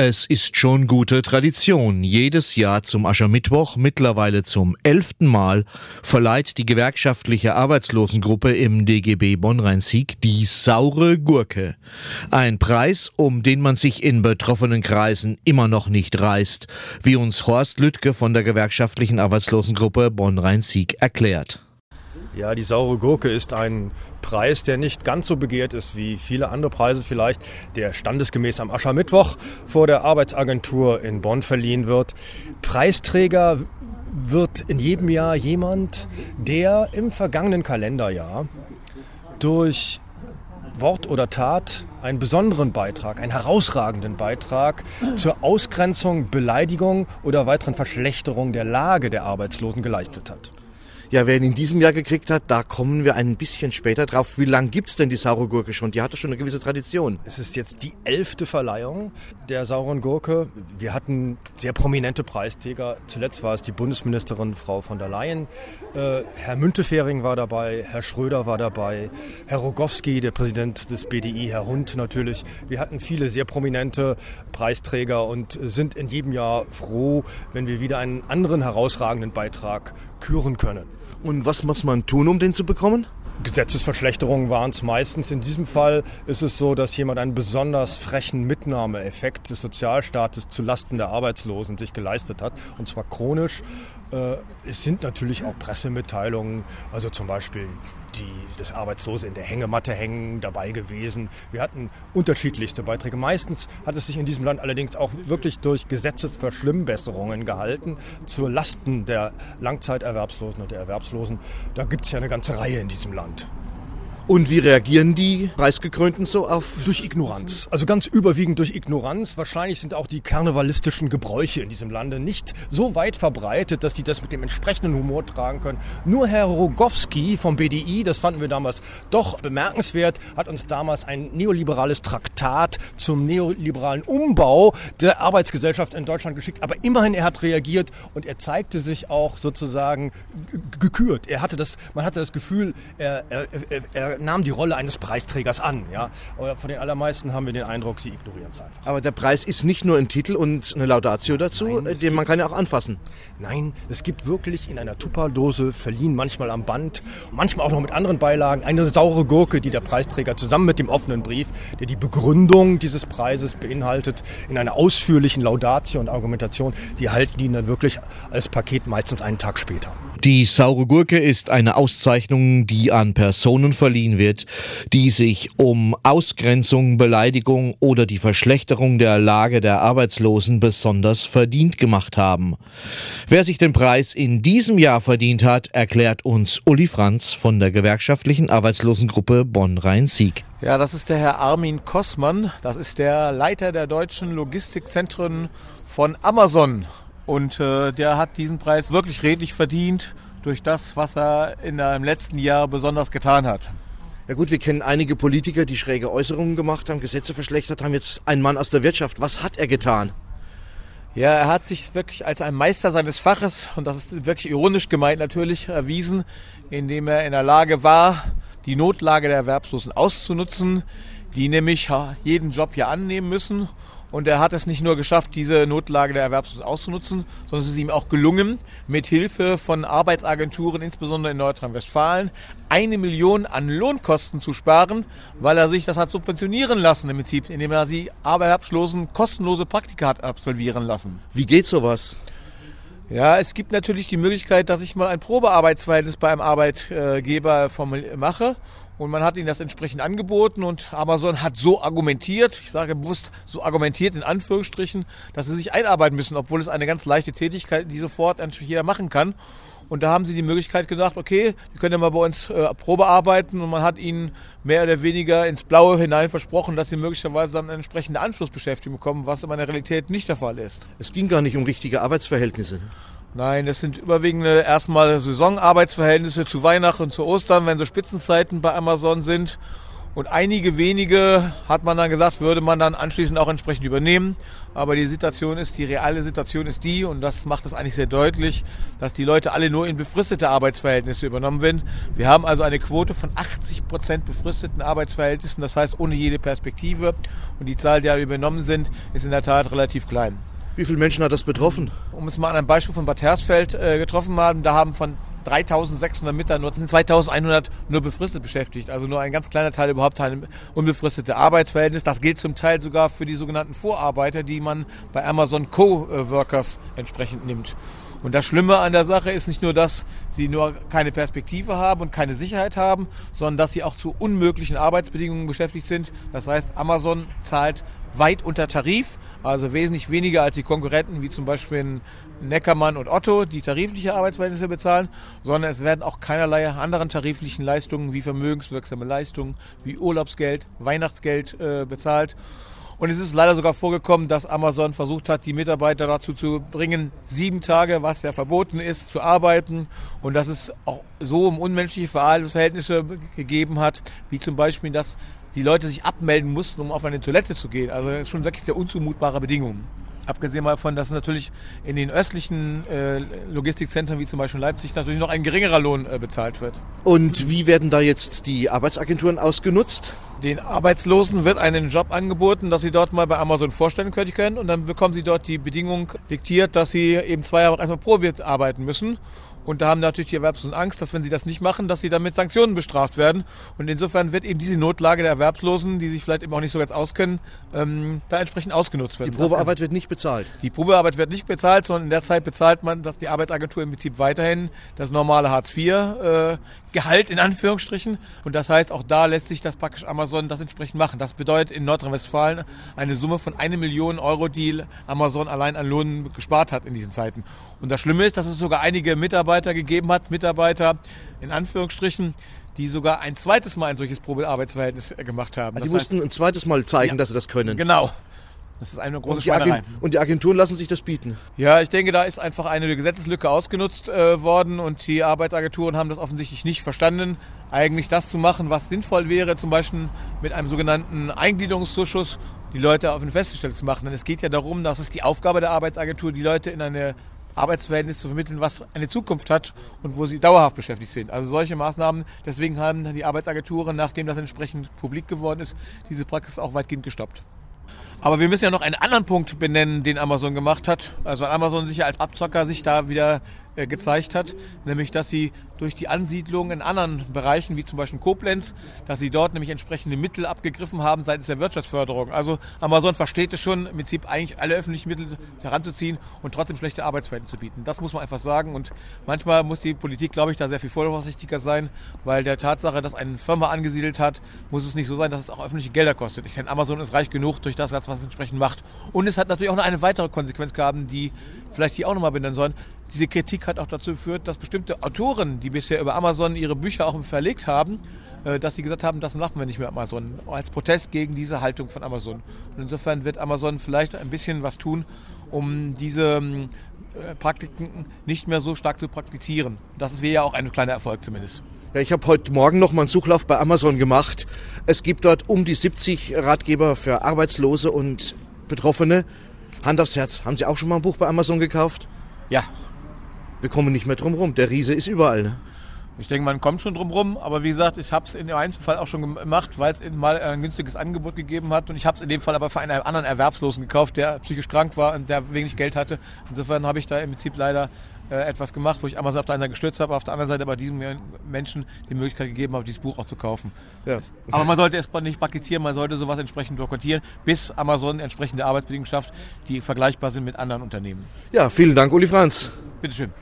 Es ist schon gute Tradition. Jedes Jahr zum Aschermittwoch, mittlerweile zum elften Mal, verleiht die gewerkschaftliche Arbeitslosengruppe im DGB Bonn-Rhein-Sieg die saure Gurke. Ein Preis, um den man sich in betroffenen Kreisen immer noch nicht reißt, wie uns Horst Lüttke von der gewerkschaftlichen Arbeitslosengruppe Bonn-Rhein-Sieg erklärt. Ja, die saure Gurke ist ein Preis, der nicht ganz so begehrt ist wie viele andere Preise vielleicht, der standesgemäß am Aschermittwoch vor der Arbeitsagentur in Bonn verliehen wird. Preisträger wird in jedem Jahr jemand, der im vergangenen Kalenderjahr durch Wort oder Tat einen besonderen Beitrag, einen herausragenden Beitrag zur Ausgrenzung, Beleidigung oder weiteren Verschlechterung der Lage der Arbeitslosen geleistet hat. Ja, wer ihn in diesem Jahr gekriegt hat, da kommen wir ein bisschen später drauf. Wie lange gibt's denn die saure Gurke schon? Die hatte schon eine gewisse Tradition. Es ist jetzt die elfte Verleihung der sauren Gurke. Wir hatten sehr prominente Preisträger. Zuletzt war es die Bundesministerin Frau von der Leyen. Äh, Herr Müntefering war dabei, Herr Schröder war dabei, Herr Rogowski, der Präsident des BDI, Herr Hund natürlich. Wir hatten viele sehr prominente Preisträger und sind in jedem Jahr froh, wenn wir wieder einen anderen herausragenden Beitrag küren können. Und was muss man tun, um den zu bekommen? Gesetzesverschlechterungen waren es meistens. In diesem Fall ist es so, dass jemand einen besonders frechen Mitnahmeeffekt des Sozialstaates zu Lasten der Arbeitslosen sich geleistet hat, und zwar chronisch. Äh, es sind natürlich auch Pressemitteilungen, also zum Beispiel die, das Arbeitslose in der Hängematte hängen dabei gewesen. Wir hatten unterschiedlichste Beiträge. Meistens hat es sich in diesem Land allerdings auch wirklich durch Gesetzesverschlimmbesserungen gehalten zur Lasten der Langzeiterwerbslosen und der Erwerbslosen. Da gibt es ja eine ganze Reihe in diesem Land. Und wie reagieren die Preisgekrönten so auf? Durch Ignoranz. Also ganz überwiegend durch Ignoranz. Wahrscheinlich sind auch die karnevalistischen Gebräuche in diesem Lande nicht so weit verbreitet, dass sie das mit dem entsprechenden Humor tragen können. Nur Herr Rogowski vom BDI, das fanden wir damals doch bemerkenswert, hat uns damals ein neoliberales Traktat zum neoliberalen Umbau der Arbeitsgesellschaft in Deutschland geschickt. Aber immerhin, er hat reagiert und er zeigte sich auch sozusagen gekürt. Er hatte das, man hatte das Gefühl, er, er, er nahm die Rolle eines Preisträgers an. Ja? Aber von den allermeisten haben wir den Eindruck, sie ignorieren es einfach. Aber der Preis ist nicht nur ein Titel und eine Laudatio dazu, Nein, den man kann ja auch anfassen. Nein, es gibt wirklich in einer Tupperdose, verliehen manchmal am Band, manchmal auch noch mit anderen Beilagen, eine saure Gurke, die der Preisträger zusammen mit dem offenen Brief, der die Begründung dieses Preises beinhaltet, in einer ausführlichen Laudatio und Argumentation, die halten ihn dann wirklich als Paket meistens einen Tag später. Die saure Gurke ist eine Auszeichnung, die an Personen verliehen wird, die sich um Ausgrenzung, Beleidigung oder die Verschlechterung der Lage der Arbeitslosen besonders verdient gemacht haben. Wer sich den Preis in diesem Jahr verdient hat, erklärt uns Uli Franz von der gewerkschaftlichen Arbeitslosengruppe Bonn-Rhein-Sieg. Ja, das ist der Herr Armin Kossmann. Das ist der Leiter der deutschen Logistikzentren von Amazon. Und äh, der hat diesen Preis wirklich redlich verdient durch das, was er in dem letzten Jahr besonders getan hat. Ja gut, wir kennen einige Politiker, die schräge Äußerungen gemacht haben, Gesetze verschlechtert haben. Jetzt ein Mann aus der Wirtschaft. Was hat er getan? Ja, er hat sich wirklich als ein Meister seines Faches, und das ist wirklich ironisch gemeint natürlich, erwiesen, indem er in der Lage war, die Notlage der Erwerbslosen auszunutzen, die nämlich jeden Job hier annehmen müssen und er hat es nicht nur geschafft, diese Notlage der Erwerbslosen auszunutzen, sondern es ist ihm auch gelungen, mit Hilfe von Arbeitsagenturen, insbesondere in Nordrhein-Westfalen, eine Million an Lohnkosten zu sparen, weil er sich das hat subventionieren lassen im Prinzip, indem er die Erwerbslosen kostenlose Praktika hat absolvieren lassen. Wie geht sowas? Ja, es gibt natürlich die Möglichkeit, dass ich mal ein Probearbeitsverhältnis bei einem Arbeitgeber mache und man hat ihnen das entsprechend angeboten und Amazon hat so argumentiert, ich sage bewusst so argumentiert in Anführungsstrichen, dass sie sich einarbeiten müssen, obwohl es eine ganz leichte Tätigkeit, die sofort jeder machen kann. Und da haben sie die Möglichkeit gedacht, okay, die können ja mal bei uns äh, Probe arbeiten und man hat ihnen mehr oder weniger ins Blaue hinein versprochen, dass sie möglicherweise dann eine entsprechende Anschlussbeschäftigung bekommen, was in der Realität nicht der Fall ist. Es ging gar nicht um richtige Arbeitsverhältnisse. Nein, das sind überwiegend erstmal Saisonarbeitsverhältnisse zu Weihnachten und zu Ostern, wenn so Spitzenzeiten bei Amazon sind. Und einige wenige hat man dann gesagt, würde man dann anschließend auch entsprechend übernehmen. Aber die Situation ist, die reale Situation ist die, und das macht es eigentlich sehr deutlich, dass die Leute alle nur in befristete Arbeitsverhältnisse übernommen werden. Wir haben also eine Quote von 80 Prozent befristeten Arbeitsverhältnissen, das heißt ohne jede Perspektive. Und die Zahl, die übernommen sind, ist in der Tat relativ klein. Wie viele Menschen hat das betroffen? Um es mal an einem Beispiel von Bad Hersfeld äh, getroffen haben, da haben von 3600 Mitarbeiter sind 2100 nur befristet beschäftigt. Also nur ein ganz kleiner Teil überhaupt ein unbefristete Arbeitsverhältnis. Das gilt zum Teil sogar für die sogenannten Vorarbeiter, die man bei Amazon Co-Workers entsprechend nimmt. Und das Schlimme an der Sache ist nicht nur, dass sie nur keine Perspektive haben und keine Sicherheit haben, sondern dass sie auch zu unmöglichen Arbeitsbedingungen beschäftigt sind. Das heißt, Amazon zahlt weit unter Tarif, also wesentlich weniger als die Konkurrenten, wie zum Beispiel Neckermann und Otto, die tarifliche Arbeitsverhältnisse bezahlen, sondern es werden auch keinerlei anderen tariflichen Leistungen wie vermögenswirksame Leistungen, wie Urlaubsgeld, Weihnachtsgeld äh, bezahlt. Und es ist leider sogar vorgekommen, dass Amazon versucht hat, die Mitarbeiter dazu zu bringen, sieben Tage, was ja verboten ist, zu arbeiten. Und dass es auch so um unmenschliche Verhältnisse gegeben hat, wie zum Beispiel, dass die Leute sich abmelden mussten, um auf eine Toilette zu gehen. Also schon wirklich sehr unzumutbare Bedingungen. Abgesehen davon, dass natürlich in den östlichen äh, Logistikzentren wie zum Beispiel Leipzig natürlich noch ein geringerer Lohn äh, bezahlt wird. Und wie werden da jetzt die Arbeitsagenturen ausgenutzt? Den Arbeitslosen wird einen Job angeboten, dass sie dort mal bei Amazon vorstellen können und dann bekommen sie dort die Bedingung diktiert, dass sie eben zwei Jahre erstmal Probe arbeiten müssen und da haben natürlich die Erwerbslosen Angst, dass wenn sie das nicht machen, dass sie dann mit Sanktionen bestraft werden. Und insofern wird eben diese Notlage der Erwerbslosen, die sich vielleicht eben auch nicht so ganz auskennen, ähm, da entsprechend ausgenutzt werden. Die Probearbeit wird nicht bezahlt. Die Probearbeit wird nicht bezahlt, sondern in der Zeit bezahlt man, dass die Arbeitsagentur im Prinzip weiterhin das normale Hartz IV äh, Gehalt in Anführungsstrichen. Und das heißt, auch da lässt sich das praktisch Amazon das entsprechend machen. Das bedeutet in Nordrhein-Westfalen eine Summe von eine Million Euro, die Amazon allein an Lohn gespart hat in diesen Zeiten. Und das Schlimme ist, dass es sogar einige Mitarbeiter gegeben hat, Mitarbeiter in Anführungsstrichen, die sogar ein zweites Mal ein solches Probearbeitsverhältnis gemacht haben. Die das mussten heißt, ein zweites Mal zeigen, ja, dass sie das können. Genau. Das ist eine große und Schweinerei. Und die Agenturen lassen sich das bieten? Ja, ich denke, da ist einfach eine Gesetzeslücke ausgenutzt äh, worden und die Arbeitsagenturen haben das offensichtlich nicht verstanden, eigentlich das zu machen, was sinnvoll wäre, zum Beispiel mit einem sogenannten Eingliederungszuschuss die Leute auf eine Feststelle zu machen. Denn es geht ja darum, dass es die Aufgabe der Arbeitsagentur, die Leute in eine Arbeitsverhältnis zu vermitteln, was eine Zukunft hat und wo sie dauerhaft beschäftigt sind. Also solche Maßnahmen, deswegen haben die Arbeitsagenturen, nachdem das entsprechend publik geworden ist, diese Praxis auch weitgehend gestoppt. Aber wir müssen ja noch einen anderen Punkt benennen, den Amazon gemacht hat. Also Amazon sich als Abzocker sich da wieder gezeigt hat, nämlich dass sie durch die Ansiedlung in anderen Bereichen, wie zum Beispiel Koblenz, dass sie dort nämlich entsprechende Mittel abgegriffen haben seitens der Wirtschaftsförderung. Also Amazon versteht es schon, im Prinzip eigentlich alle öffentlichen Mittel heranzuziehen und trotzdem schlechte Arbeitsverhältnisse zu bieten. Das muss man einfach sagen. Und manchmal muss die Politik, glaube ich, da sehr viel vorsichtiger sein, weil der Tatsache, dass eine Firma angesiedelt hat, muss es nicht so sein, dass es auch öffentliche Gelder kostet. Ich denke, Amazon ist reich genug durch das, was es entsprechend macht. Und es hat natürlich auch noch eine weitere Konsequenz gehabt, die vielleicht hier auch nochmal benennen sollen. Diese Kritik hat auch dazu geführt, dass bestimmte Autoren, die bisher über Amazon ihre Bücher auch verlegt haben, äh, dass sie gesagt haben, das machen wir nicht mehr Amazon, als Protest gegen diese Haltung von Amazon. Und insofern wird Amazon vielleicht ein bisschen was tun, um diese ähm, äh, Praktiken nicht mehr so stark zu praktizieren. Das wäre ja auch ein kleiner Erfolg zumindest. Ja, ich habe heute Morgen noch mal einen Suchlauf bei Amazon gemacht. Es gibt dort um die 70 Ratgeber für Arbeitslose und Betroffene. Hand aufs Herz, haben Sie auch schon mal ein Buch bei Amazon gekauft? Ja, wir kommen nicht mehr drum rum. Der Riese ist überall. Ne? Ich denke, man kommt schon drum rum, aber wie gesagt, ich habe es in dem Einzelfall auch schon gemacht, weil es mal ein günstiges Angebot gegeben hat und ich habe es in dem Fall aber für einen anderen Erwerbslosen gekauft, der psychisch krank war und der wenig Geld hatte. Insofern habe ich da im Prinzip leider äh, etwas gemacht, wo ich Amazon auf der einen Seite gestützt habe, auf der anderen Seite aber diesem Menschen die Möglichkeit gegeben habe, dieses Buch auch zu kaufen. Ja. Aber man sollte es nicht praktizieren, man sollte sowas entsprechend dokumentieren, bis Amazon entsprechende Arbeitsbedingungen schafft, die vergleichbar sind mit anderen Unternehmen. Ja, vielen Dank, Uli Franz. Bitteschön.